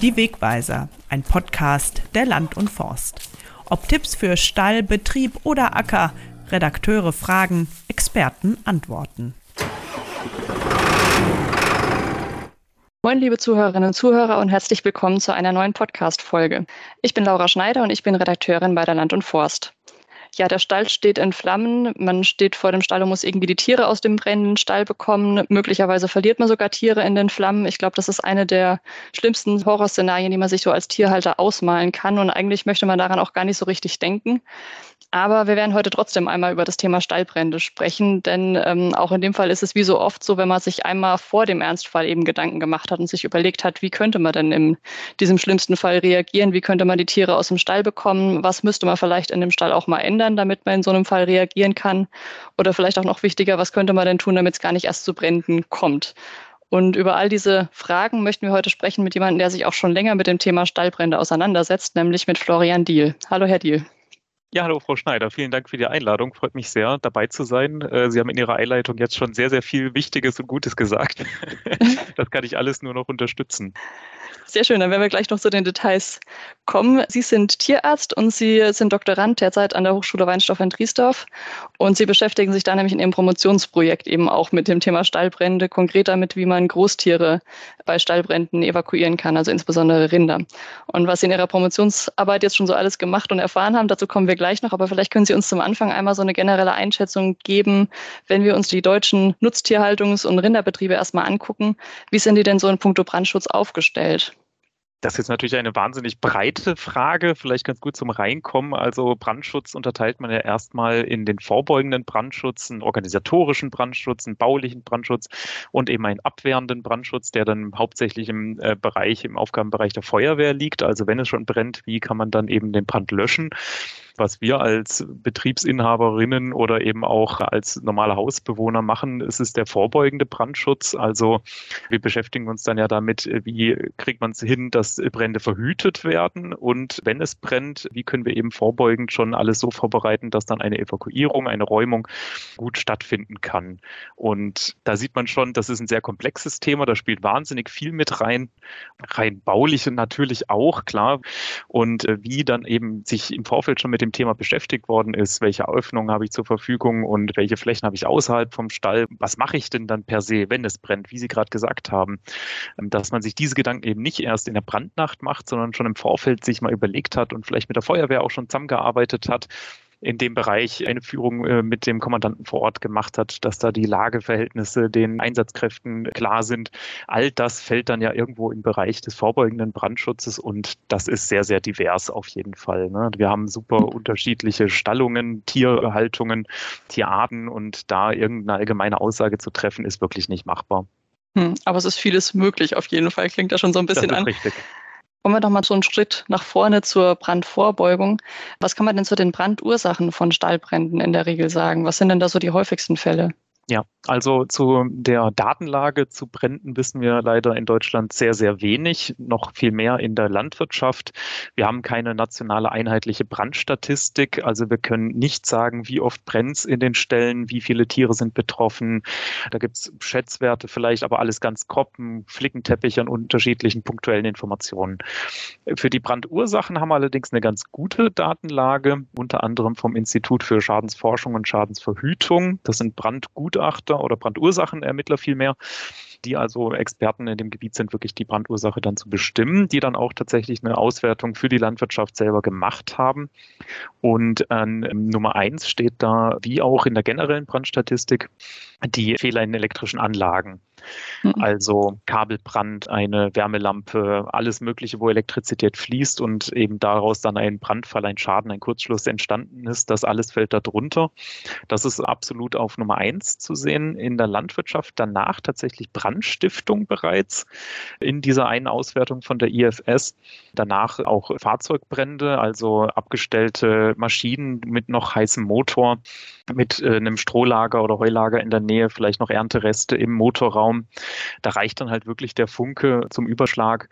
Die Wegweiser, ein Podcast der Land und Forst. Ob Tipps für Stall, Betrieb oder Acker, Redakteure fragen, Experten antworten. Moin, liebe Zuhörerinnen und Zuhörer und herzlich willkommen zu einer neuen Podcast-Folge. Ich bin Laura Schneider und ich bin Redakteurin bei der Land und Forst ja, der Stall steht in Flammen, man steht vor dem Stall und muss irgendwie die Tiere aus dem brennenden Stall bekommen. Möglicherweise verliert man sogar Tiere in den Flammen. Ich glaube, das ist eine der schlimmsten Horrorszenarien, die man sich so als Tierhalter ausmalen kann. Und eigentlich möchte man daran auch gar nicht so richtig denken. Aber wir werden heute trotzdem einmal über das Thema Stallbrände sprechen, denn ähm, auch in dem Fall ist es wie so oft so, wenn man sich einmal vor dem Ernstfall eben Gedanken gemacht hat und sich überlegt hat, wie könnte man denn in diesem schlimmsten Fall reagieren, wie könnte man die Tiere aus dem Stall bekommen, was müsste man vielleicht in dem Stall auch mal ändern, damit man in so einem Fall reagieren kann oder vielleicht auch noch wichtiger, was könnte man denn tun, damit es gar nicht erst zu Bränden kommt. Und über all diese Fragen möchten wir heute sprechen mit jemandem, der sich auch schon länger mit dem Thema Stallbrände auseinandersetzt, nämlich mit Florian Diel. Hallo, Herr Diel. Ja, hallo Frau Schneider, vielen Dank für die Einladung. Freut mich sehr, dabei zu sein. Äh, Sie haben in Ihrer Einleitung jetzt schon sehr, sehr viel Wichtiges und Gutes gesagt. Das kann ich alles nur noch unterstützen. Sehr schön, dann werden wir gleich noch zu den Details kommen. Sie sind Tierarzt und Sie sind Doktorand derzeit an der Hochschule Weinstoff in Triesdorf und Sie beschäftigen sich da nämlich in Ihrem Promotionsprojekt eben auch mit dem Thema Stallbrände, konkret damit, wie man Großtiere bei Stallbränden evakuieren kann, also insbesondere Rinder. Und was Sie in Ihrer Promotionsarbeit jetzt schon so alles gemacht und erfahren haben, dazu kommen wir gleich noch, aber vielleicht können Sie uns zum Anfang einmal so eine generelle Einschätzung geben, wenn wir uns die deutschen Nutztierhaltungs- und Rinderbetriebe erstmal angucken, wie sind die denn so in puncto Brandschutz aufgestellt? Das ist natürlich eine wahnsinnig breite Frage, vielleicht ganz gut zum Reinkommen. Also Brandschutz unterteilt man ja erstmal in den vorbeugenden Brandschutz, einen organisatorischen Brandschutz, einen baulichen Brandschutz und eben einen abwehrenden Brandschutz, der dann hauptsächlich im äh, Bereich, im Aufgabenbereich der Feuerwehr liegt. Also wenn es schon brennt, wie kann man dann eben den Brand löschen? Was wir als Betriebsinhaberinnen oder eben auch als normale Hausbewohner machen, ist es der vorbeugende Brandschutz. Also wir beschäftigen uns dann ja damit, wie kriegt man es hin, dass Brände verhütet werden und wenn es brennt, wie können wir eben vorbeugend schon alles so vorbereiten, dass dann eine Evakuierung, eine Räumung gut stattfinden kann. Und da sieht man schon, das ist ein sehr komplexes Thema, da spielt wahnsinnig viel mit rein, rein bauliche natürlich auch, klar. Und äh, wie dann eben sich im Vorfeld schon mit dem dem Thema beschäftigt worden ist, welche Öffnungen habe ich zur Verfügung und welche Flächen habe ich außerhalb vom Stall, was mache ich denn dann per se, wenn es brennt, wie Sie gerade gesagt haben, ähm, dass man sich diese Gedanken eben nicht erst in der Brandnacht macht, sondern schon im Vorfeld sich mal überlegt hat und vielleicht mit der Feuerwehr auch schon zusammengearbeitet hat, in dem Bereich eine Führung äh, mit dem Kommandanten vor Ort gemacht hat, dass da die Lageverhältnisse den Einsatzkräften klar sind. All das fällt dann ja irgendwo im Bereich des vorbeugenden Brandschutzes und das ist sehr, sehr divers auf jeden Fall. Ne? Wir haben super unterschiedliche Stallungen, Tierhaltungen, Tierarten und da irgendeine allgemeine Aussage zu treffen, ist wirklich nicht machbar. Hm, aber es ist vieles möglich auf jeden Fall, klingt ja schon so ein bisschen das ist an. Richtig. Kommen wir doch mal so einen Schritt nach vorne zur Brandvorbeugung. Was kann man denn zu den Brandursachen von Stallbränden in der Regel sagen? Was sind denn da so die häufigsten Fälle? Ja, also zu der Datenlage zu Bränden wissen wir leider in Deutschland sehr, sehr wenig, noch viel mehr in der Landwirtschaft. Wir haben keine nationale einheitliche Brandstatistik, also wir können nicht sagen, wie oft brennt es in den Ställen, wie viele Tiere sind betroffen. Da gibt es Schätzwerte vielleicht, aber alles ganz grob, Flickenteppich an unterschiedlichen punktuellen Informationen. Für die Brandursachen haben wir allerdings eine ganz gute Datenlage, unter anderem vom Institut für Schadensforschung und Schadensverhütung. Das sind Brandgut Brandgutachter oder Brandursachenermittler vielmehr, die also Experten in dem Gebiet sind, wirklich die Brandursache dann zu bestimmen, die dann auch tatsächlich eine Auswertung für die Landwirtschaft selber gemacht haben. Und ähm, Nummer eins steht da, wie auch in der generellen Brandstatistik, die Fehler in elektrischen Anlagen. Mhm. Also Kabelbrand, eine Wärmelampe, alles Mögliche, wo Elektrizität fließt und eben daraus dann ein Brandfall, ein Schaden, ein Kurzschluss entstanden ist, das alles fällt da drunter. Das ist absolut auf Nummer eins zu sehen. In der Landwirtschaft danach tatsächlich Brandstiftung bereits in dieser einen Auswertung von der IFS. Danach auch Fahrzeugbrände, also abgestellte Maschinen mit noch heißem Motor, mit äh, einem Strohlager oder Heulager in der Nähe, vielleicht noch Erntereste im Motorraum. Da reicht dann halt wirklich der Funke zum Überschlag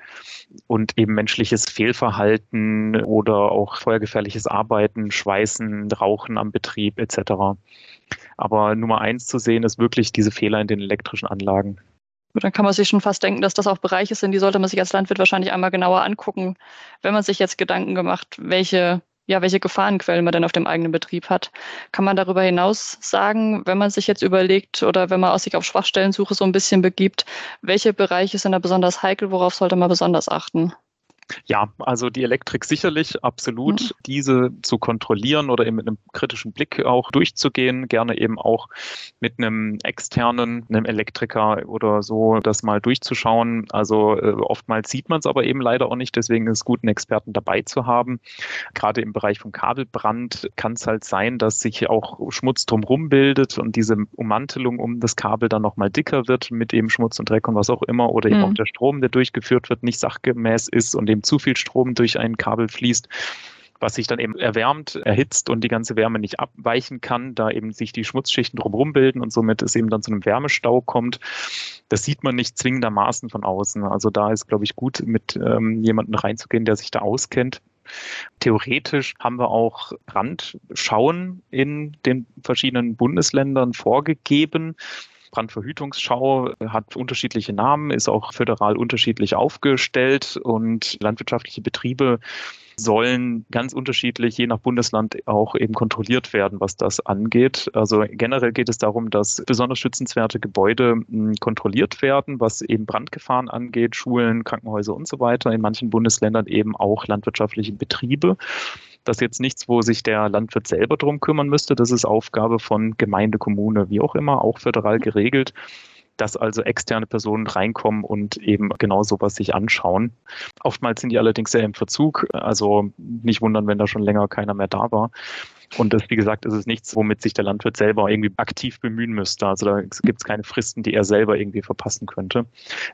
und eben menschliches Fehlverhalten oder auch feuergefährliches Arbeiten, Schweißen, Rauchen am Betrieb etc. Aber Nummer eins zu sehen ist wirklich diese Fehler in den elektrischen Anlagen. Dann kann man sich schon fast denken, dass das auch Bereiche sind, die sollte man sich als Landwirt wahrscheinlich einmal genauer angucken, wenn man sich jetzt Gedanken gemacht, welche ja, welche Gefahrenquellen man denn auf dem eigenen Betrieb hat. Kann man darüber hinaus sagen, wenn man sich jetzt überlegt oder wenn man sich auf Schwachstellensuche so ein bisschen begibt, welche Bereiche sind da besonders heikel, worauf sollte man besonders achten? Ja, also die Elektrik sicherlich, absolut. Mhm. Diese zu kontrollieren oder eben mit einem kritischen Blick auch durchzugehen, gerne eben auch mit einem externen, einem Elektriker oder so, das mal durchzuschauen. Also äh, oftmals sieht man es aber eben leider auch nicht, deswegen ist es gut, einen Experten dabei zu haben. Gerade im Bereich vom Kabelbrand kann es halt sein, dass sich auch Schmutz drumherum bildet und diese Ummantelung um das Kabel dann nochmal dicker wird mit eben Schmutz und Dreck und was auch immer oder eben mhm. auch der Strom, der durchgeführt wird, nicht sachgemäß ist und eben zu viel Strom durch ein Kabel fließt was sich dann eben erwärmt, erhitzt und die ganze Wärme nicht abweichen kann, da eben sich die Schmutzschichten drumherum bilden und somit es eben dann zu einem Wärmestau kommt. Das sieht man nicht zwingendermaßen von außen. Also da ist, glaube ich, gut, mit ähm, jemandem reinzugehen, der sich da auskennt. Theoretisch haben wir auch Brandschauen in den verschiedenen Bundesländern vorgegeben. Brandverhütungsschau hat unterschiedliche Namen, ist auch föderal unterschiedlich aufgestellt und landwirtschaftliche Betriebe sollen ganz unterschiedlich je nach Bundesland auch eben kontrolliert werden, was das angeht. Also generell geht es darum, dass besonders schützenswerte Gebäude hm, kontrolliert werden, was eben Brandgefahren angeht, Schulen, Krankenhäuser und so weiter. In manchen Bundesländern eben auch landwirtschaftliche Betriebe. Das ist jetzt nichts, wo sich der Landwirt selber drum kümmern müsste. Das ist Aufgabe von Gemeinde, Kommune, wie auch immer, auch föderal geregelt dass also externe Personen reinkommen und eben genau sowas sich anschauen. Oftmals sind die allerdings sehr im Verzug, also nicht wundern, wenn da schon länger keiner mehr da war. Und das, wie gesagt, ist es nichts, womit sich der Landwirt selber irgendwie aktiv bemühen müsste. Also da gibt es keine Fristen, die er selber irgendwie verpassen könnte.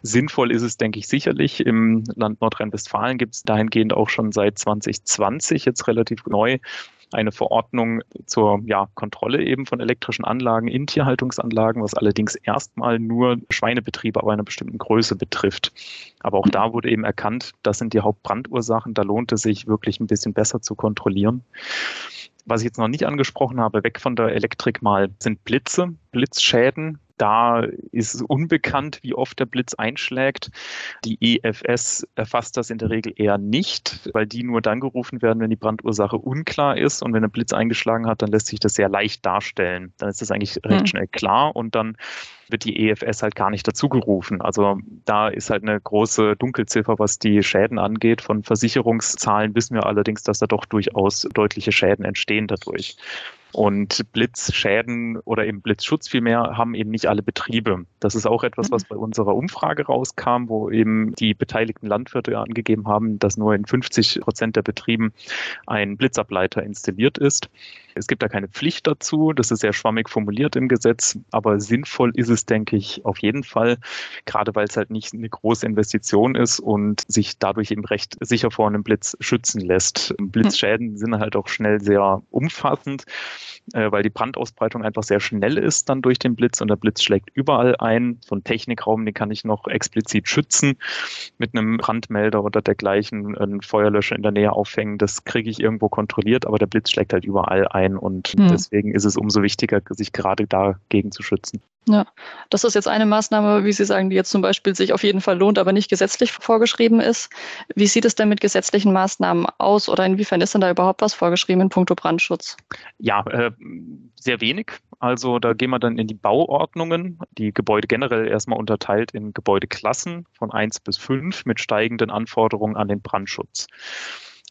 Sinnvoll ist es, denke ich, sicherlich. Im Land Nordrhein-Westfalen gibt es dahingehend auch schon seit 2020 jetzt relativ neu eine Verordnung zur ja, Kontrolle eben von elektrischen Anlagen in Tierhaltungsanlagen, was allerdings erstmal nur Schweinebetriebe aber einer bestimmten Größe betrifft. Aber auch da wurde eben erkannt, das sind die Hauptbrandursachen. Da lohnt es sich wirklich ein bisschen besser zu kontrollieren was ich jetzt noch nicht angesprochen habe, weg von der Elektrik mal, sind Blitze, Blitzschäden. Da ist es unbekannt, wie oft der Blitz einschlägt. Die EFS erfasst das in der Regel eher nicht, weil die nur dann gerufen werden, wenn die Brandursache unklar ist. Und wenn ein Blitz eingeschlagen hat, dann lässt sich das sehr leicht darstellen. Dann ist das eigentlich recht hm. schnell klar und dann wird die EFS halt gar nicht dazu gerufen. Also da ist halt eine große Dunkelziffer, was die Schäden angeht. Von Versicherungszahlen wissen wir allerdings, dass da doch durchaus deutliche Schäden entstehen dadurch. Und Blitzschäden oder eben Blitzschutz vielmehr haben eben nicht alle Betriebe. Das ist auch etwas, was bei unserer Umfrage rauskam, wo eben die beteiligten Landwirte angegeben haben, dass nur in 50 Prozent der Betrieben ein Blitzableiter installiert ist. Es gibt da keine Pflicht dazu, das ist sehr schwammig formuliert im Gesetz, aber sinnvoll ist es, denke ich, auf jeden Fall, gerade weil es halt nicht eine große Investition ist und sich dadurch eben recht sicher vor einem Blitz schützen lässt. Blitzschäden sind halt auch schnell sehr umfassend, äh, weil die Brandausbreitung einfach sehr schnell ist dann durch den Blitz und der Blitz schlägt überall ein. So ein Technikraum, den kann ich noch explizit schützen mit einem Brandmelder oder dergleichen, einen Feuerlöscher in der Nähe aufhängen. Das kriege ich irgendwo kontrolliert, aber der Blitz schlägt halt überall ein ein und mhm. deswegen ist es umso wichtiger, sich gerade dagegen zu schützen. Ja, das ist jetzt eine Maßnahme, wie Sie sagen, die jetzt zum Beispiel sich auf jeden Fall lohnt, aber nicht gesetzlich vorgeschrieben ist. Wie sieht es denn mit gesetzlichen Maßnahmen aus oder inwiefern ist denn da überhaupt was vorgeschrieben in puncto Brandschutz? Ja, äh, sehr wenig. Also da gehen wir dann in die Bauordnungen, die Gebäude generell erstmal unterteilt in Gebäudeklassen von 1 bis 5 mit steigenden Anforderungen an den Brandschutz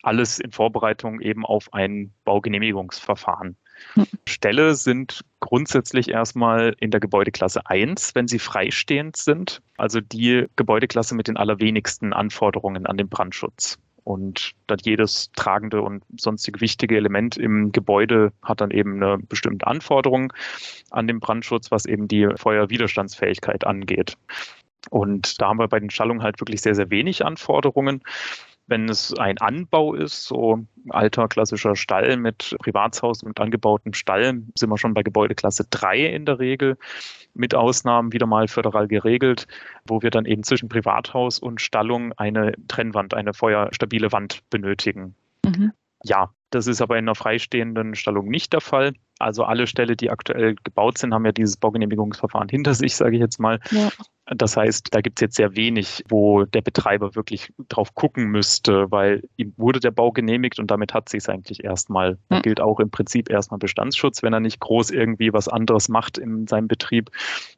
alles in Vorbereitung eben auf ein Baugenehmigungsverfahren. Hm. Stelle sind grundsätzlich erstmal in der Gebäudeklasse 1, wenn sie freistehend sind, also die Gebäudeklasse mit den allerwenigsten Anforderungen an den Brandschutz. Und dann jedes tragende und sonstige wichtige Element im Gebäude hat dann eben eine bestimmte Anforderung an den Brandschutz, was eben die Feuerwiderstandsfähigkeit angeht. Und da haben wir bei den Stallungen halt wirklich sehr, sehr wenig Anforderungen. Wenn es ein Anbau ist, so alter klassischer Stall mit Privatshaus und angebautem Stall, sind wir schon bei Gebäudeklasse 3 in der Regel, mit Ausnahmen wieder mal föderal geregelt, wo wir dann eben zwischen Privathaus und Stallung eine Trennwand, eine feuerstabile Wand benötigen. Mhm. Ja, das ist aber in einer freistehenden Stallung nicht der Fall. Also alle Ställe, die aktuell gebaut sind, haben ja dieses Baugenehmigungsverfahren hinter sich, sage ich jetzt mal. Ja. Das heißt, da gibt es jetzt sehr wenig, wo der Betreiber wirklich drauf gucken müsste, weil ihm wurde der Bau genehmigt und damit hat sich es eigentlich erstmal. Da hm. gilt auch im Prinzip erstmal Bestandsschutz, wenn er nicht groß irgendwie was anderes macht in seinem Betrieb,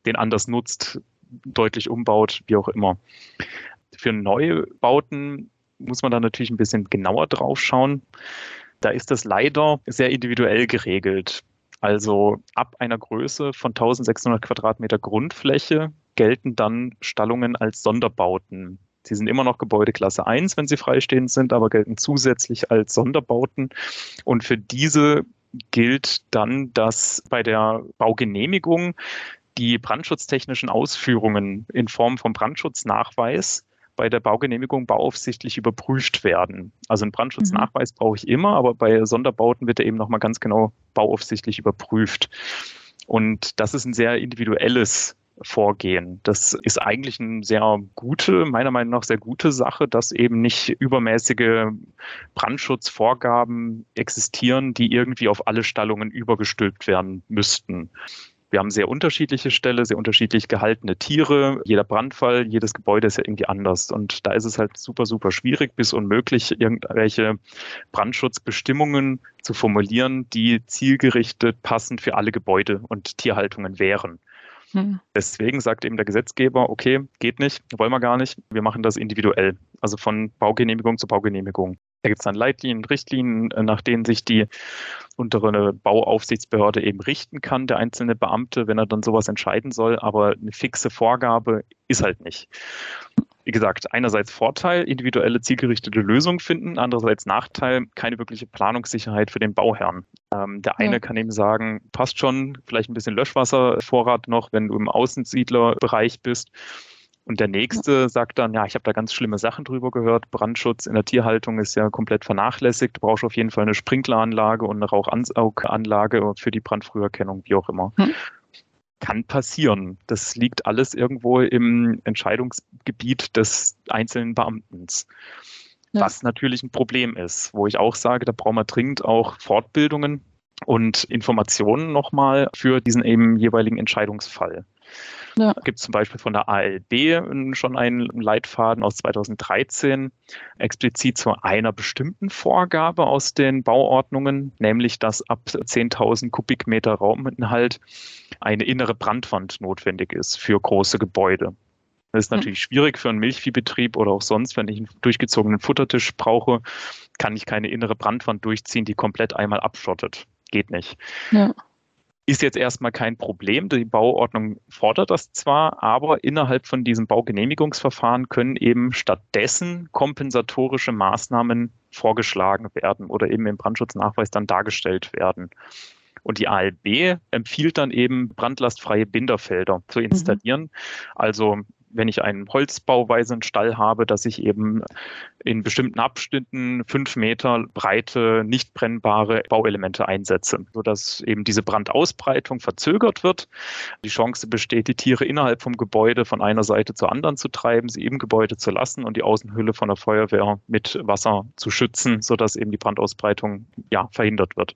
den anders nutzt, deutlich umbaut, wie auch immer. Für Neubauten muss man da natürlich ein bisschen genauer drauf schauen. Da ist das leider sehr individuell geregelt. Also ab einer Größe von 1600 Quadratmeter Grundfläche gelten dann Stallungen als Sonderbauten. Sie sind immer noch Gebäudeklasse 1, wenn sie freistehend sind, aber gelten zusätzlich als Sonderbauten. Und für diese gilt dann, dass bei der Baugenehmigung die brandschutztechnischen Ausführungen in Form von Brandschutznachweis bei der Baugenehmigung bauaufsichtlich überprüft werden. Also einen Brandschutznachweis mhm. brauche ich immer, aber bei Sonderbauten wird er eben nochmal ganz genau bauaufsichtlich überprüft. Und das ist ein sehr individuelles Vorgehen. Das ist eigentlich eine sehr gute, meiner Meinung nach sehr gute Sache, dass eben nicht übermäßige Brandschutzvorgaben existieren, die irgendwie auf alle Stallungen übergestülpt werden müssten. Wir haben sehr unterschiedliche Ställe, sehr unterschiedlich gehaltene Tiere. Jeder Brandfall, jedes Gebäude ist ja irgendwie anders. Und da ist es halt super, super schwierig bis unmöglich, irgendwelche Brandschutzbestimmungen zu formulieren, die zielgerichtet passend für alle Gebäude und Tierhaltungen wären. Hm. Deswegen sagt eben der Gesetzgeber, okay, geht nicht, wollen wir gar nicht, wir machen das individuell, also von Baugenehmigung zu Baugenehmigung. Da gibt es dann Leitlinien, Richtlinien, äh, nach denen sich die untere Bauaufsichtsbehörde eben richten kann, der einzelne Beamte, wenn er dann sowas entscheiden soll. Aber eine fixe Vorgabe ist halt nicht. Wie gesagt, einerseits Vorteil, individuelle zielgerichtete Lösungen finden, andererseits Nachteil, keine wirkliche Planungssicherheit für den Bauherrn. Ähm, der eine ja. kann eben sagen, passt schon, vielleicht ein bisschen Löschwasservorrat noch, wenn du im Außensiedlerbereich bist. Und der nächste sagt dann, ja, ich habe da ganz schlimme Sachen drüber gehört. Brandschutz in der Tierhaltung ist ja komplett vernachlässigt. Du brauchst auf jeden Fall eine Sprinkleranlage und eine Rauchansauganlage für die Brandfrüherkennung, wie auch immer. Hm. Kann passieren. Das liegt alles irgendwo im Entscheidungsgebiet des einzelnen Beamten. Ja. Was natürlich ein Problem ist, wo ich auch sage, da brauchen wir dringend auch Fortbildungen und Informationen nochmal für diesen eben jeweiligen Entscheidungsfall. Ja. Gibt zum Beispiel von der ALB schon einen Leitfaden aus 2013, explizit zu einer bestimmten Vorgabe aus den Bauordnungen, nämlich dass ab 10.000 Kubikmeter Rauminhalt eine innere Brandwand notwendig ist für große Gebäude. Das ist hm. natürlich schwierig für einen Milchviehbetrieb oder auch sonst, wenn ich einen durchgezogenen Futtertisch brauche, kann ich keine innere Brandwand durchziehen, die komplett einmal abschottet. Geht nicht. Ja ist jetzt erstmal kein Problem. Die Bauordnung fordert das zwar, aber innerhalb von diesem Baugenehmigungsverfahren können eben stattdessen kompensatorische Maßnahmen vorgeschlagen werden oder eben im Brandschutznachweis dann dargestellt werden. Und die ALB empfiehlt dann eben brandlastfreie Binderfelder zu installieren. Mhm. Also wenn ich einen holzbauweisen Stall habe, dass ich eben in bestimmten Abschnitten fünf Meter breite, nicht brennbare Bauelemente einsetze, sodass eben diese Brandausbreitung verzögert wird. Die Chance besteht, die Tiere innerhalb vom Gebäude von einer Seite zur anderen zu treiben, sie im Gebäude zu lassen und die Außenhülle von der Feuerwehr mit Wasser zu schützen, sodass eben die Brandausbreitung ja, verhindert wird.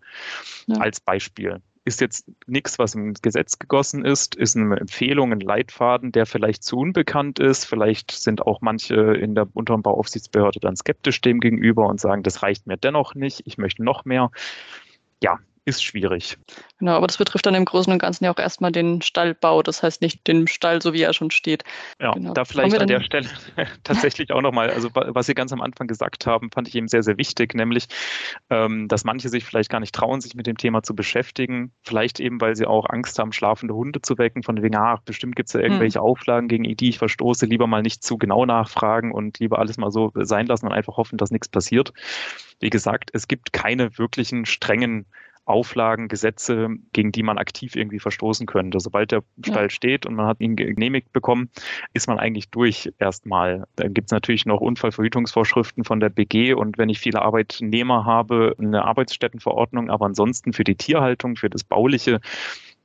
Ja. Als Beispiel ist jetzt nichts, was im Gesetz gegossen ist, ist eine Empfehlung, ein Leitfaden, der vielleicht zu unbekannt ist. Vielleicht sind auch manche in der unteren Bauaufsichtsbehörde dann skeptisch dem gegenüber und sagen, das reicht mir dennoch nicht, ich möchte noch mehr. Ja, ist schwierig. Genau, aber das betrifft dann im Großen und Ganzen ja auch erstmal den Stallbau, das heißt nicht den Stall, so wie er schon steht. Ja, genau. da vielleicht an der Stelle tatsächlich auch nochmal, also was Sie ganz am Anfang gesagt haben, fand ich eben sehr, sehr wichtig, nämlich, ähm, dass manche sich vielleicht gar nicht trauen, sich mit dem Thema zu beschäftigen, vielleicht eben, weil sie auch Angst haben, schlafende Hunde zu wecken, von wegen, ach, bestimmt gibt es ja irgendwelche hm. Auflagen, gegen die ich verstoße, lieber mal nicht zu genau nachfragen und lieber alles mal so sein lassen und einfach hoffen, dass nichts passiert. Wie gesagt, es gibt keine wirklichen strengen Auflagen, Gesetze, gegen die man aktiv irgendwie verstoßen könnte. Sobald der Stall ja. steht und man hat ihn genehmigt bekommen, ist man eigentlich durch erstmal. Dann gibt es natürlich noch Unfallverhütungsvorschriften von der BG und wenn ich viele Arbeitnehmer habe, eine Arbeitsstättenverordnung, aber ansonsten für die Tierhaltung, für das Bauliche,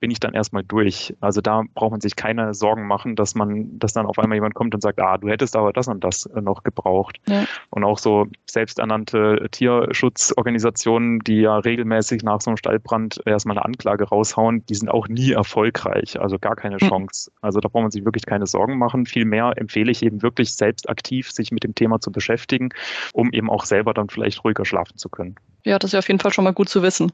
bin ich dann erstmal durch. Also da braucht man sich keine Sorgen machen, dass man, dass dann auf einmal jemand kommt und sagt, ah, du hättest aber das und das noch gebraucht. Ja. Und auch so selbsternannte Tierschutzorganisationen, die ja regelmäßig nach so einem Stallbrand erstmal eine Anklage raushauen, die sind auch nie erfolgreich. Also gar keine hm. Chance. Also da braucht man sich wirklich keine Sorgen machen. Vielmehr empfehle ich eben wirklich selbst aktiv sich mit dem Thema zu beschäftigen, um eben auch selber dann vielleicht ruhiger schlafen zu können. Ja, das ist auf jeden Fall schon mal gut zu wissen.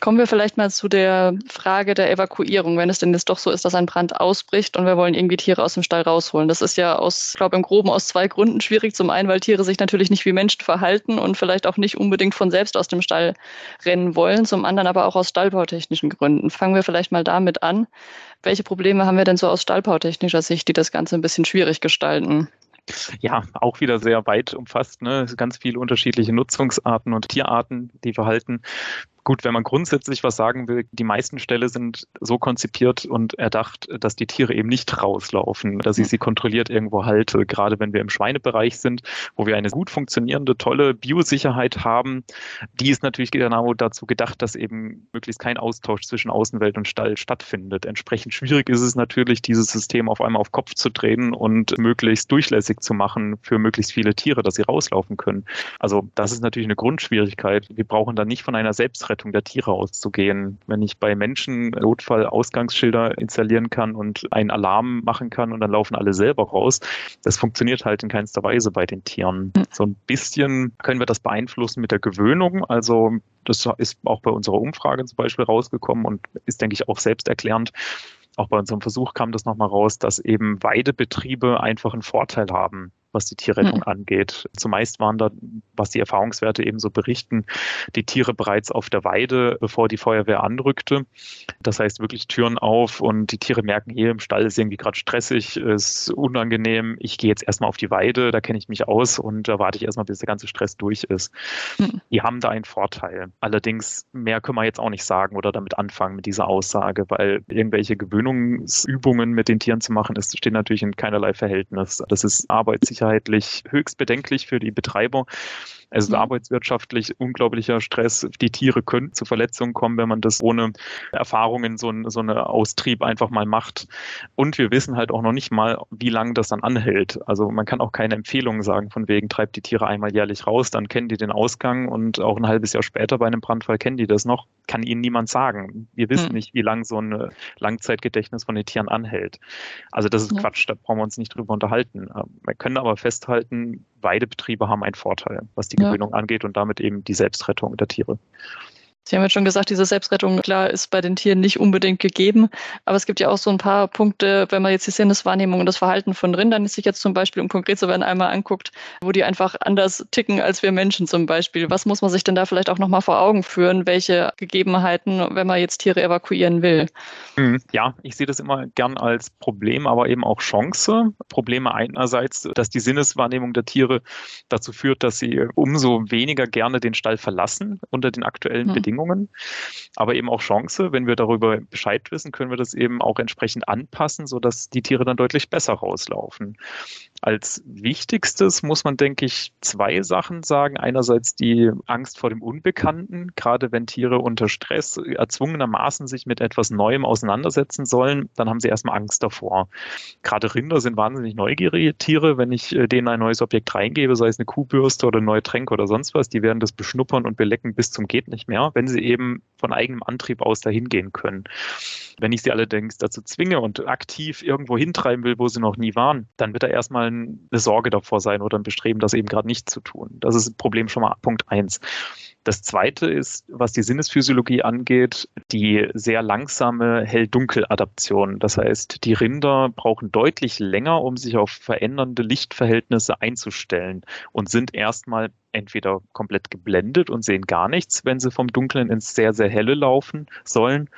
Kommen wir vielleicht mal zu der Frage der Evakuierung, wenn es denn jetzt doch so ist, dass ein Brand ausbricht und wir wollen irgendwie Tiere aus dem Stall rausholen. Das ist ja aus, glaube, im Groben aus zwei Gründen schwierig. Zum einen, weil Tiere sich natürlich nicht wie Menschen verhalten und vielleicht auch nicht unbedingt von selbst aus dem Stall rennen wollen. Zum anderen aber auch aus stallbautechnischen Gründen. Fangen wir vielleicht mal damit an. Welche Probleme haben wir denn so aus stallbautechnischer Sicht, die das Ganze ein bisschen schwierig gestalten? Ja, auch wieder sehr weit umfasst. Ne? Ganz viele unterschiedliche Nutzungsarten und Tierarten, die verhalten. Gut, wenn man grundsätzlich was sagen will, die meisten Ställe sind so konzipiert und erdacht, dass die Tiere eben nicht rauslaufen, dass ich sie kontrolliert irgendwo halte. Gerade wenn wir im Schweinebereich sind, wo wir eine gut funktionierende, tolle Biosicherheit haben, die ist natürlich genau dazu gedacht, dass eben möglichst kein Austausch zwischen Außenwelt und Stall stattfindet. Entsprechend schwierig ist es natürlich, dieses System auf einmal auf Kopf zu drehen und möglichst durchlässig zu machen für möglichst viele Tiere, dass sie rauslaufen können. Also das ist natürlich eine Grundschwierigkeit. Wir brauchen dann nicht von einer Selbstrettung Rettung der Tiere auszugehen. Wenn ich bei Menschen Notfall-Ausgangsschilder installieren kann und einen Alarm machen kann und dann laufen alle selber raus, das funktioniert halt in keinster Weise bei den Tieren. Hm. So ein bisschen können wir das beeinflussen mit der Gewöhnung. Also das ist auch bei unserer Umfrage zum Beispiel rausgekommen und ist, denke ich, auch selbsterklärend. Auch bei unserem Versuch kam das nochmal raus, dass eben Weidebetriebe einfach einen Vorteil haben was die Tierrettung mhm. angeht. Zumeist waren da, was die Erfahrungswerte eben so berichten, die Tiere bereits auf der Weide, bevor die Feuerwehr anrückte. Das heißt wirklich Türen auf und die Tiere merken, hier im Stall ist irgendwie gerade stressig, ist unangenehm. Ich gehe jetzt erstmal auf die Weide, da kenne ich mich aus und da warte ich erstmal, bis der ganze Stress durch ist. Mhm. Die haben da einen Vorteil. Allerdings mehr können wir jetzt auch nicht sagen oder damit anfangen mit dieser Aussage, weil irgendwelche Gewöhnungsübungen mit den Tieren zu machen, ist, steht natürlich in keinerlei Verhältnis. Das ist arbeitssicher sicherheitlich höchst bedenklich für die Betreiber. Also mhm. arbeitswirtschaftlich unglaublicher Stress. Die Tiere können zu Verletzungen kommen, wenn man das ohne Erfahrungen so, ein, so eine Austrieb einfach mal macht. Und wir wissen halt auch noch nicht mal, wie lange das dann anhält. Also man kann auch keine Empfehlungen sagen, von wegen treibt die Tiere einmal jährlich raus, dann kennen die den Ausgang und auch ein halbes Jahr später bei einem Brandfall kennen die das noch. Kann ihnen niemand sagen. Wir wissen mhm. nicht, wie lange so ein Langzeitgedächtnis von den Tieren anhält. Also das ist ja. Quatsch, da brauchen wir uns nicht drüber unterhalten. Wir können aber festhalten, Weidebetriebe haben einen Vorteil, was die Gewöhnung ja. angeht und damit eben die Selbstrettung der Tiere. Sie haben jetzt schon gesagt, diese Selbstrettung, klar, ist bei den Tieren nicht unbedingt gegeben. Aber es gibt ja auch so ein paar Punkte, wenn man jetzt die Sinneswahrnehmung und das Verhalten von Rindern sich jetzt zum Beispiel, um konkret zu werden, einmal anguckt, wo die einfach anders ticken als wir Menschen zum Beispiel. Was muss man sich denn da vielleicht auch nochmal vor Augen führen? Welche Gegebenheiten, wenn man jetzt Tiere evakuieren will? Hm, ja, ich sehe das immer gern als Problem, aber eben auch Chance. Probleme einerseits, dass die Sinneswahrnehmung der Tiere dazu führt, dass sie umso weniger gerne den Stall verlassen unter den aktuellen hm. Bedingungen Bedingungen, aber eben auch Chance. Wenn wir darüber Bescheid wissen, können wir das eben auch entsprechend anpassen, sodass die Tiere dann deutlich besser rauslaufen. Als wichtigstes muss man, denke ich, zwei Sachen sagen. Einerseits die Angst vor dem Unbekannten, gerade wenn Tiere unter Stress erzwungenermaßen sich mit etwas Neuem auseinandersetzen sollen, dann haben sie erstmal Angst davor. Gerade Rinder sind wahnsinnig neugierige Tiere. Wenn ich äh, denen ein neues Objekt reingebe, sei es eine Kuhbürste oder neue Tränke oder sonst was, die werden das beschnuppern und belecken bis zum geht nicht mehr, wenn sie eben von eigenem Antrieb aus dahin gehen können. Wenn ich sie allerdings dazu zwinge und aktiv irgendwo hintreiben will, wo sie noch nie waren, dann wird da erstmal eine Sorge davor sein oder ein Bestreben, das eben gerade nicht zu tun. Das ist Problem schon mal Punkt eins. Das zweite ist, was die Sinnesphysiologie angeht, die sehr langsame Hell-Dunkel-Adaption. Das heißt, die Rinder brauchen deutlich länger, um sich auf verändernde Lichtverhältnisse einzustellen und sind erstmal entweder komplett geblendet und sehen gar nichts, wenn sie vom Dunklen ins sehr, sehr helle laufen sollen,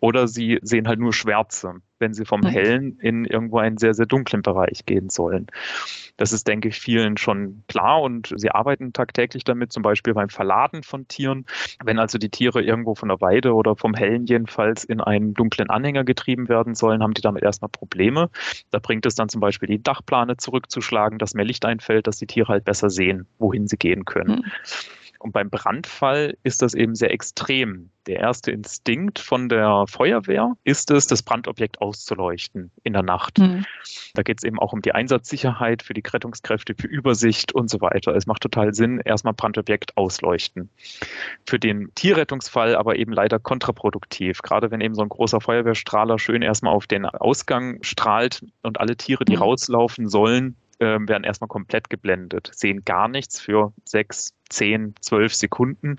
oder sie sehen halt nur Schwärze, wenn sie vom hellen in irgendwo einen sehr, sehr dunklen Bereich gehen sollen. Das ist, denke ich, vielen schon klar und sie arbeiten tagtäglich damit, zum Beispiel beim Verladen von Tieren. Wenn also die Tiere irgendwo von der Weide oder vom Hellen jedenfalls in einen dunklen Anhänger getrieben werden sollen, haben die damit erstmal Probleme. Da bringt es dann zum Beispiel die Dachplane zurückzuschlagen, dass mehr Licht einfällt, dass die Tiere halt besser sehen, wohin sie gehen können. Mhm. Und beim Brandfall ist das eben sehr extrem. Der erste Instinkt von der Feuerwehr ist es, das Brandobjekt auszuleuchten in der Nacht. Mhm. Da geht es eben auch um die Einsatzsicherheit für die Rettungskräfte, für Übersicht und so weiter. Es macht total Sinn, erstmal Brandobjekt ausleuchten. Für den Tierrettungsfall aber eben leider kontraproduktiv. Gerade wenn eben so ein großer Feuerwehrstrahler schön erstmal auf den Ausgang strahlt und alle Tiere, die mhm. rauslaufen sollen, äh, werden erstmal komplett geblendet, sehen gar nichts für sechs, zehn, zwölf Sekunden.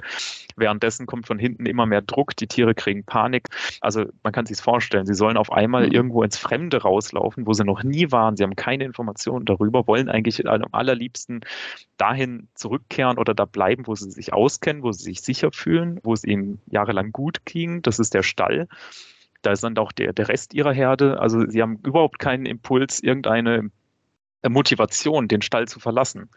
Währenddessen kommt von hinten immer mehr Druck, die Tiere kriegen Panik. Also man kann sich vorstellen, sie sollen auf einmal mhm. irgendwo ins Fremde rauslaufen, wo sie noch nie waren. Sie haben keine Informationen darüber, wollen eigentlich am allerliebsten dahin zurückkehren oder da bleiben, wo sie sich auskennen, wo sie sich sicher fühlen, wo es ihnen jahrelang gut ging. Das ist der Stall. Da ist dann auch der, der Rest ihrer Herde. Also sie haben überhaupt keinen Impuls, irgendeine Motivation, den Stall zu verlassen.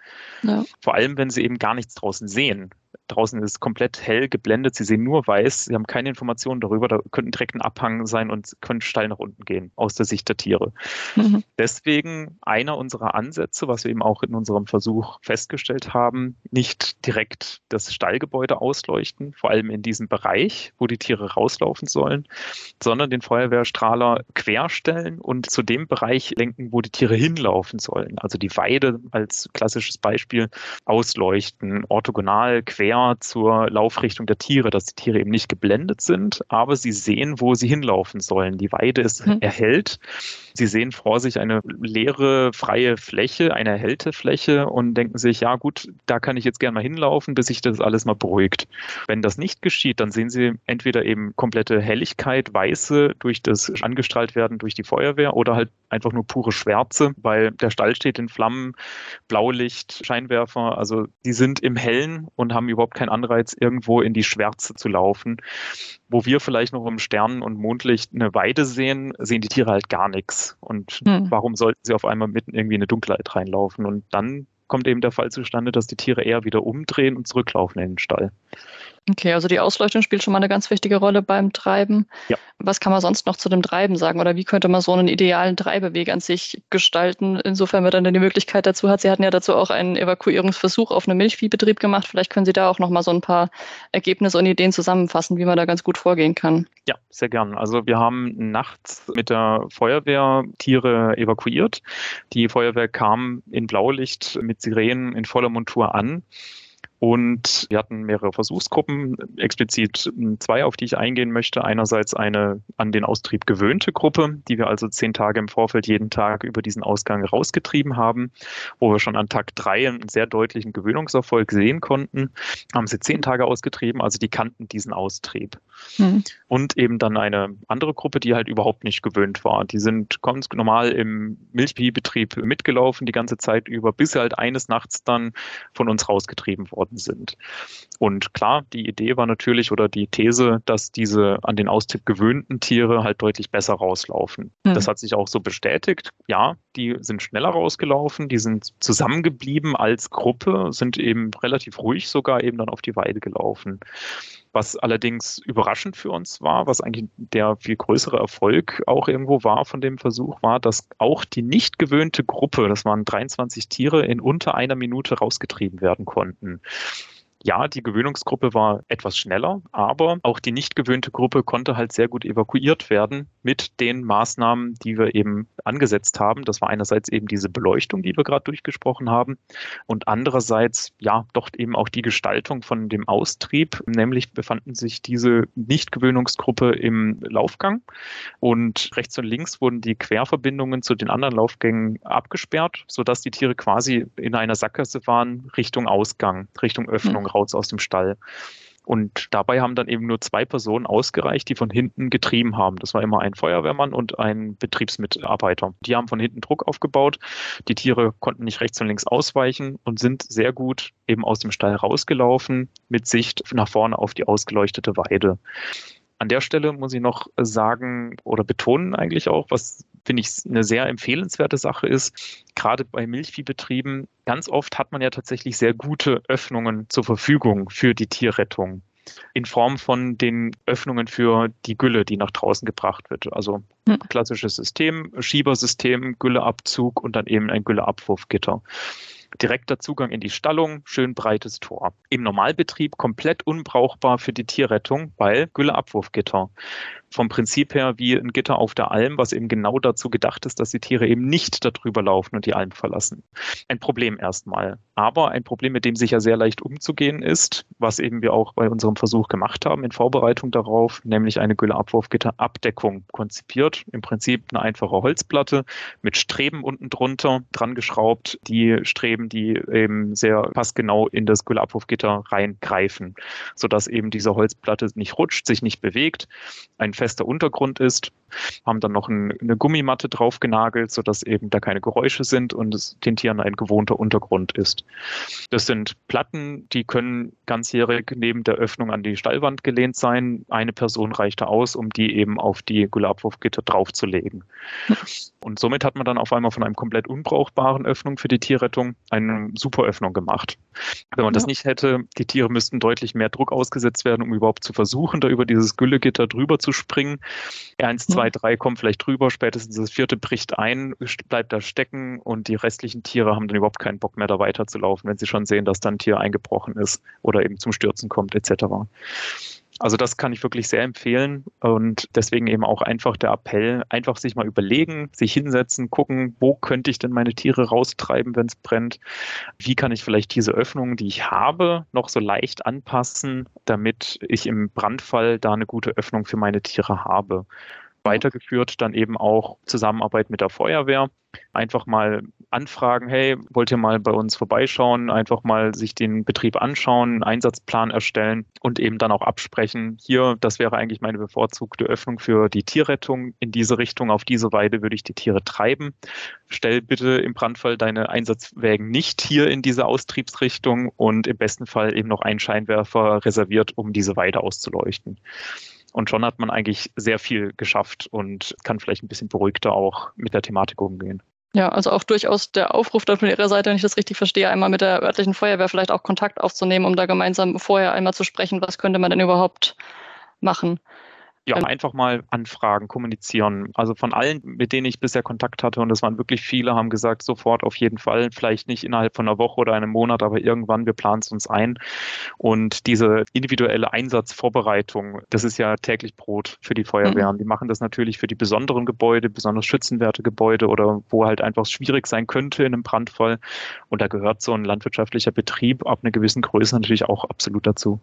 Ja. Vor allem, wenn sie eben gar nichts draußen sehen. Draußen ist es komplett hell geblendet, sie sehen nur weiß, sie haben keine Informationen darüber, da könnte direkt ein Abhang sein und können steil nach unten gehen, aus der Sicht der Tiere. Mhm. Deswegen einer unserer Ansätze, was wir eben auch in unserem Versuch festgestellt haben, nicht direkt das Stallgebäude ausleuchten, vor allem in diesem Bereich, wo die Tiere rauslaufen sollen, sondern den Feuerwehrstrahler querstellen und zu dem Bereich lenken, wo die Tiere hinlaufen sollen. Also die Weide als klassisches Beispiel ausleuchten, orthogonal quer zur Laufrichtung der Tiere, dass die Tiere eben nicht geblendet sind, aber sie sehen, wo sie hinlaufen sollen. Die Weide ist mhm. erhellt. Sie sehen vor sich eine leere, freie Fläche, eine erhellte Fläche und denken sich, ja gut, da kann ich jetzt gerne mal hinlaufen, bis sich das alles mal beruhigt. Wenn das nicht geschieht, dann sehen Sie entweder eben komplette Helligkeit, Weiße durch das angestrahlt werden durch die Feuerwehr oder halt einfach nur pure Schwärze, weil der Stall steht in Flammen, Blaulicht, Scheinwerfer, also die sind im Hellen und haben überhaupt keinen Anreiz, irgendwo in die Schwärze zu laufen. Wo wir vielleicht noch im Sternen- und Mondlicht eine Weide sehen, sehen die Tiere halt gar nichts. Und hm. warum sollten sie auf einmal mitten irgendwie in eine Dunkelheit reinlaufen? Und dann kommt eben der Fall zustande, dass die Tiere eher wieder umdrehen und zurücklaufen in den Stall. Okay, also die Ausleuchtung spielt schon mal eine ganz wichtige Rolle beim Treiben. Ja. Was kann man sonst noch zu dem Treiben sagen oder wie könnte man so einen idealen Treibeweg an sich gestalten, insofern man dann die Möglichkeit dazu hat? Sie hatten ja dazu auch einen Evakuierungsversuch auf einem Milchviehbetrieb gemacht. Vielleicht können Sie da auch noch mal so ein paar Ergebnisse und Ideen zusammenfassen, wie man da ganz gut vorgehen kann. Ja, sehr gern. Also wir haben nachts mit der Feuerwehr Tiere evakuiert. Die Feuerwehr kam in Blaulicht mit Sirenen in voller Montur an und wir hatten mehrere Versuchsgruppen, explizit zwei, auf die ich eingehen möchte. Einerseits eine an den Austrieb gewöhnte Gruppe, die wir also zehn Tage im Vorfeld jeden Tag über diesen Ausgang rausgetrieben haben, wo wir schon an Tag drei einen sehr deutlichen Gewöhnungserfolg sehen konnten. Haben sie zehn Tage ausgetrieben, also die kannten diesen Austrieb. Mhm. Und eben dann eine andere Gruppe, die halt überhaupt nicht gewöhnt war. Die sind ganz normal im Milchviehbetrieb mitgelaufen die ganze Zeit über, bis sie halt eines Nachts dann von uns rausgetrieben wurden worden sind. Und klar, die Idee war natürlich oder die These, dass diese an den Austipp gewöhnten Tiere halt deutlich besser rauslaufen. Mhm. Das hat sich auch so bestätigt. Ja, die sind schneller rausgelaufen, die sind zusammengeblieben als Gruppe, sind eben relativ ruhig sogar eben dann auf die Weide gelaufen. Was allerdings überraschend für uns war, was eigentlich der viel größere Erfolg auch irgendwo war von dem Versuch, war, dass auch die nicht gewöhnte Gruppe, das waren 23 Tiere, in unter einer Minute rausgetrieben werden konnten. Ja, die Gewöhnungsgruppe war etwas schneller, aber auch die nicht gewöhnte Gruppe konnte halt sehr gut evakuiert werden mit den Maßnahmen, die wir eben angesetzt haben. Das war einerseits eben diese Beleuchtung, die wir gerade durchgesprochen haben und andererseits ja doch eben auch die Gestaltung von dem Austrieb, nämlich befanden sich diese Nichtgewöhnungsgruppe im Laufgang und rechts und links wurden die Querverbindungen zu den anderen Laufgängen abgesperrt, sodass die Tiere quasi in einer Sackgasse waren Richtung Ausgang, Richtung Öffnung raus aus dem Stall. Und dabei haben dann eben nur zwei Personen ausgereicht, die von hinten getrieben haben. Das war immer ein Feuerwehrmann und ein Betriebsmitarbeiter. Die haben von hinten Druck aufgebaut. Die Tiere konnten nicht rechts und links ausweichen und sind sehr gut eben aus dem Stall rausgelaufen mit Sicht nach vorne auf die ausgeleuchtete Weide. An der Stelle muss ich noch sagen oder betonen eigentlich auch, was finde ich eine sehr empfehlenswerte Sache ist, gerade bei Milchviehbetrieben, ganz oft hat man ja tatsächlich sehr gute Öffnungen zur Verfügung für die Tierrettung in Form von den Öffnungen für die Gülle, die nach draußen gebracht wird. Also klassisches System, Schiebersystem, Gülleabzug und dann eben ein Gülleabwurfgitter. Direkter Zugang in die Stallung, schön breites Tor. Im Normalbetrieb komplett unbrauchbar für die Tierrettung, weil Gülleabwurfgitter vom Prinzip her wie ein Gitter auf der Alm, was eben genau dazu gedacht ist, dass die Tiere eben nicht darüber laufen und die Alm verlassen. Ein Problem erstmal. Aber ein Problem, mit dem sicher sehr leicht umzugehen ist, was eben wir auch bei unserem Versuch gemacht haben in Vorbereitung darauf, nämlich eine Gülleabwurfgitterabdeckung konzipiert. Im Prinzip eine einfache Holzplatte mit Streben unten drunter dran geschraubt. Die Streben, die eben sehr passgenau in das Gülleabwurfgitter reingreifen, sodass eben diese Holzplatte nicht rutscht, sich nicht bewegt. Ein fester Untergrund ist, haben dann noch ein, eine Gummimatte drauf genagelt, sodass eben da keine Geräusche sind und es den Tieren ein gewohnter Untergrund ist. Das sind Platten, die können ganzjährig neben der Öffnung an die Stallwand gelehnt sein. Eine Person reichte aus, um die eben auf die Gulabwurfgitter draufzulegen. Und somit hat man dann auf einmal von einem komplett unbrauchbaren Öffnung für die Tierrettung eine super Öffnung gemacht. Wenn man ja. das nicht hätte, die Tiere müssten deutlich mehr Druck ausgesetzt werden, um überhaupt zu versuchen, da über dieses Güllegitter drüber zu springen. Eins, zwei, drei kommen vielleicht drüber, spätestens das vierte bricht ein, bleibt da stecken und die restlichen Tiere haben dann überhaupt keinen Bock mehr da weiterzulaufen, wenn sie schon sehen, dass dann ein Tier eingebrochen ist oder eben zum Stürzen kommt etc. Also das kann ich wirklich sehr empfehlen und deswegen eben auch einfach der Appell, einfach sich mal überlegen, sich hinsetzen, gucken, wo könnte ich denn meine Tiere raustreiben, wenn es brennt? Wie kann ich vielleicht diese Öffnungen, die ich habe, noch so leicht anpassen, damit ich im Brandfall da eine gute Öffnung für meine Tiere habe? Weitergeführt, dann eben auch Zusammenarbeit mit der Feuerwehr. Einfach mal anfragen, hey, wollt ihr mal bei uns vorbeischauen, einfach mal sich den Betrieb anschauen, einen Einsatzplan erstellen und eben dann auch absprechen, hier, das wäre eigentlich meine bevorzugte Öffnung für die Tierrettung. In diese Richtung, auf diese Weide würde ich die Tiere treiben. Stell bitte im Brandfall deine Einsatzwägen nicht hier in diese Austriebsrichtung und im besten Fall eben noch einen Scheinwerfer reserviert, um diese Weide auszuleuchten. Und schon hat man eigentlich sehr viel geschafft und kann vielleicht ein bisschen beruhigter auch mit der Thematik umgehen. Ja, also auch durchaus der Aufruf dann von Ihrer Seite, wenn ich das richtig verstehe, einmal mit der örtlichen Feuerwehr vielleicht auch Kontakt aufzunehmen, um da gemeinsam vorher einmal zu sprechen, was könnte man denn überhaupt machen. Ja, ähm, einfach mal anfragen, kommunizieren. Also von allen, mit denen ich bisher Kontakt hatte, und das waren wirklich viele, haben gesagt, sofort auf jeden Fall, vielleicht nicht innerhalb von einer Woche oder einem Monat, aber irgendwann, wir planen es uns ein. Und diese individuelle Einsatzvorbereitung, das ist ja täglich Brot für die Feuerwehren. Mhm. Die machen das natürlich für die besonderen Gebäude, besonders schützenwerte Gebäude oder wo halt einfach schwierig sein könnte in einem Brandfall. Und da gehört so ein landwirtschaftlicher Betrieb ab einer gewissen Größe natürlich auch absolut dazu.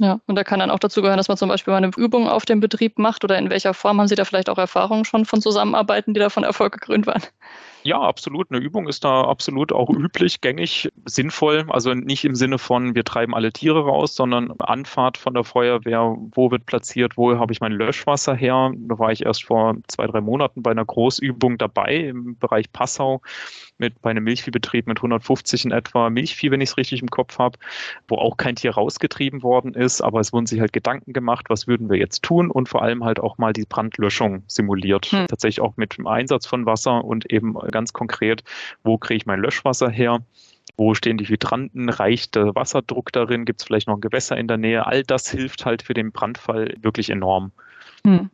Ja, und da kann dann auch dazu gehören, dass man zum Beispiel mal eine Übung auf dem Betrieb macht oder in welcher Form haben Sie da vielleicht auch Erfahrungen schon von Zusammenarbeiten, die da von Erfolg gekrönt waren? Ja, absolut. Eine Übung ist da absolut auch üblich, gängig, sinnvoll. Also nicht im Sinne von, wir treiben alle Tiere raus, sondern Anfahrt von der Feuerwehr, wo wird platziert, wo habe ich mein Löschwasser her. Da war ich erst vor zwei, drei Monaten bei einer Großübung dabei im Bereich Passau mit bei einem Milchviehbetrieb mit 150 in etwa Milchvieh, wenn ich es richtig im Kopf habe, wo auch kein Tier rausgetrieben worden ist, aber es wurden sich halt Gedanken gemacht, was würden wir jetzt tun und vor allem halt auch mal die Brandlöschung simuliert. Hm. Tatsächlich auch mit dem Einsatz von Wasser und eben ganz konkret, wo kriege ich mein Löschwasser her? Wo stehen die Hydranten? Reicht der Wasserdruck darin? Gibt es vielleicht noch ein Gewässer in der Nähe? All das hilft halt für den Brandfall wirklich enorm. Hm.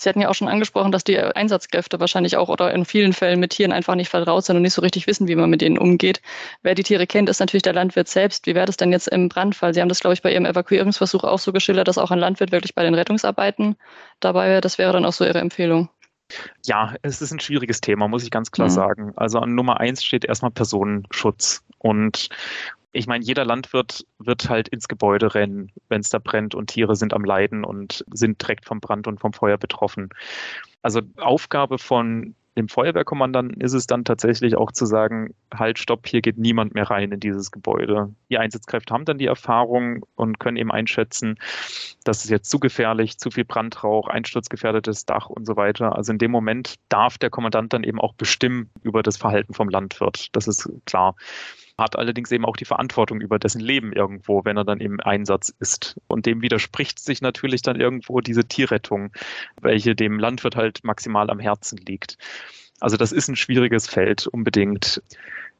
Sie hatten ja auch schon angesprochen, dass die Einsatzkräfte wahrscheinlich auch oder in vielen Fällen mit Tieren einfach nicht vertraut sind und nicht so richtig wissen, wie man mit denen umgeht. Wer die Tiere kennt, ist natürlich der Landwirt selbst. Wie wäre das denn jetzt im Brandfall? Sie haben das, glaube ich, bei Ihrem Evakuierungsversuch auch so geschildert, dass auch ein Landwirt wirklich bei den Rettungsarbeiten dabei wäre. Das wäre dann auch so Ihre Empfehlung. Ja, es ist ein schwieriges Thema, muss ich ganz klar mhm. sagen. Also an Nummer eins steht erstmal Personenschutz. Und ich meine, jeder Landwirt wird halt ins Gebäude rennen, wenn es da brennt und Tiere sind am Leiden und sind direkt vom Brand und vom Feuer betroffen. Also Aufgabe von dem Feuerwehrkommandanten ist es dann tatsächlich auch zu sagen, halt, stopp, hier geht niemand mehr rein in dieses Gebäude. Die Einsatzkräfte haben dann die Erfahrung und können eben einschätzen, das ist jetzt zu gefährlich, zu viel Brandrauch, einsturzgefährdetes Dach und so weiter. Also in dem Moment darf der Kommandant dann eben auch bestimmen über das Verhalten vom Landwirt. Das ist klar hat allerdings eben auch die Verantwortung über dessen Leben irgendwo, wenn er dann im Einsatz ist. Und dem widerspricht sich natürlich dann irgendwo diese Tierrettung, welche dem Landwirt halt maximal am Herzen liegt. Also das ist ein schwieriges Feld unbedingt.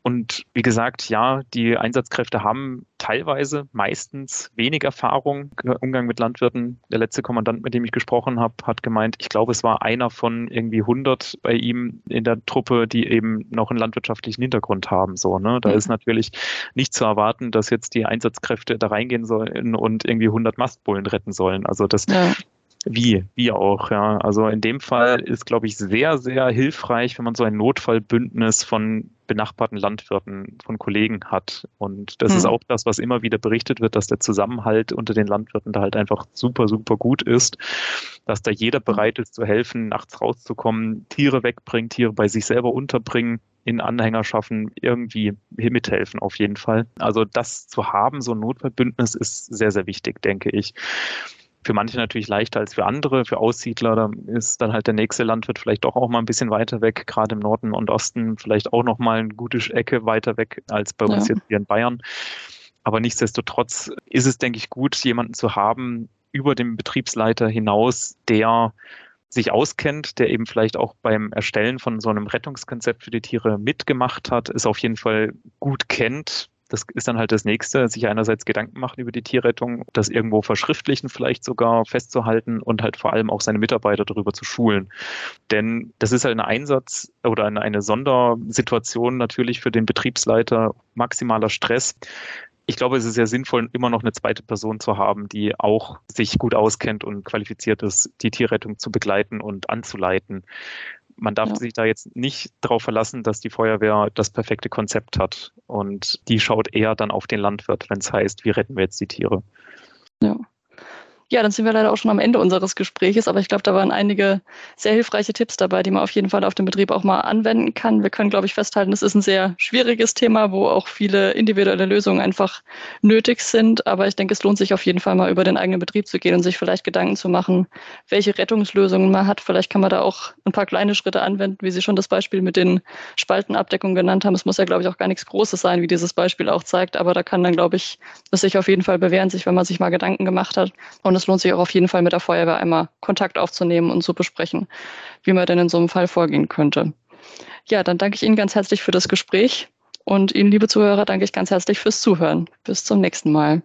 Und wie gesagt, ja, die Einsatzkräfte haben teilweise meistens wenig Erfahrung im Umgang mit Landwirten. Der letzte Kommandant, mit dem ich gesprochen habe, hat gemeint, ich glaube, es war einer von irgendwie 100 bei ihm in der Truppe, die eben noch einen landwirtschaftlichen Hintergrund haben. So, ne? Da mhm. ist natürlich nicht zu erwarten, dass jetzt die Einsatzkräfte da reingehen sollen und irgendwie 100 Mastbullen retten sollen. Also das ja. Wie, wie auch, ja. Also in dem Fall ist, glaube ich, sehr, sehr hilfreich, wenn man so ein Notfallbündnis von benachbarten Landwirten, von Kollegen hat. Und das hm. ist auch das, was immer wieder berichtet wird, dass der Zusammenhalt unter den Landwirten da halt einfach super, super gut ist, dass da jeder bereit ist zu helfen, nachts rauszukommen, Tiere wegbringen, Tiere bei sich selber unterbringen in Anhänger schaffen, irgendwie mithelfen auf jeden Fall. Also das zu haben, so ein Notfallbündnis ist sehr, sehr wichtig, denke ich für manche natürlich leichter als für andere. Für Aussiedler da ist dann halt der nächste Landwirt vielleicht doch auch mal ein bisschen weiter weg, gerade im Norden und Osten vielleicht auch noch mal eine gute Ecke weiter weg als bei uns ja. jetzt hier in Bayern. Aber nichtsdestotrotz ist es, denke ich, gut, jemanden zu haben über dem Betriebsleiter hinaus, der sich auskennt, der eben vielleicht auch beim Erstellen von so einem Rettungskonzept für die Tiere mitgemacht hat, es auf jeden Fall gut kennt, das ist dann halt das nächste, sich einerseits Gedanken machen über die Tierrettung, das irgendwo verschriftlichen vielleicht sogar festzuhalten und halt vor allem auch seine Mitarbeiter darüber zu schulen. Denn das ist halt ein Einsatz oder eine, eine Sondersituation natürlich für den Betriebsleiter, maximaler Stress ich glaube, es ist sehr sinnvoll, immer noch eine zweite Person zu haben, die auch sich gut auskennt und qualifiziert ist, die Tierrettung zu begleiten und anzuleiten man darf ja. sich da jetzt nicht darauf verlassen, dass die Feuerwehr das perfekte Konzept hat. Und die schaut eher dann auf den Landwirt, wenn es heißt, wie retten wir jetzt die Tiere. Ja. Ja, dann sind wir leider auch schon am Ende unseres Gespräches, aber ich glaube, da waren einige sehr hilfreiche Tipps dabei, die man auf jeden Fall auf dem Betrieb auch mal anwenden kann. Wir können, glaube ich, festhalten, es ist ein sehr schwieriges Thema, wo auch viele individuelle Lösungen einfach nötig sind. Aber ich denke, es lohnt sich auf jeden Fall mal über den eigenen Betrieb zu gehen und sich vielleicht Gedanken zu machen, welche Rettungslösungen man hat. Vielleicht kann man da auch ein paar kleine Schritte anwenden, wie Sie schon das Beispiel mit den Spaltenabdeckungen genannt haben. Es muss ja, glaube ich, auch gar nichts Großes sein, wie dieses Beispiel auch zeigt. Aber da kann dann, glaube ich, es sich auf jeden Fall bewähren, sich, wenn man sich mal Gedanken gemacht hat. Und es lohnt sich auch auf jeden Fall mit der Feuerwehr einmal Kontakt aufzunehmen und zu besprechen, wie man denn in so einem Fall vorgehen könnte. Ja, dann danke ich Ihnen ganz herzlich für das Gespräch und Ihnen, liebe Zuhörer, danke ich ganz herzlich fürs Zuhören. Bis zum nächsten Mal.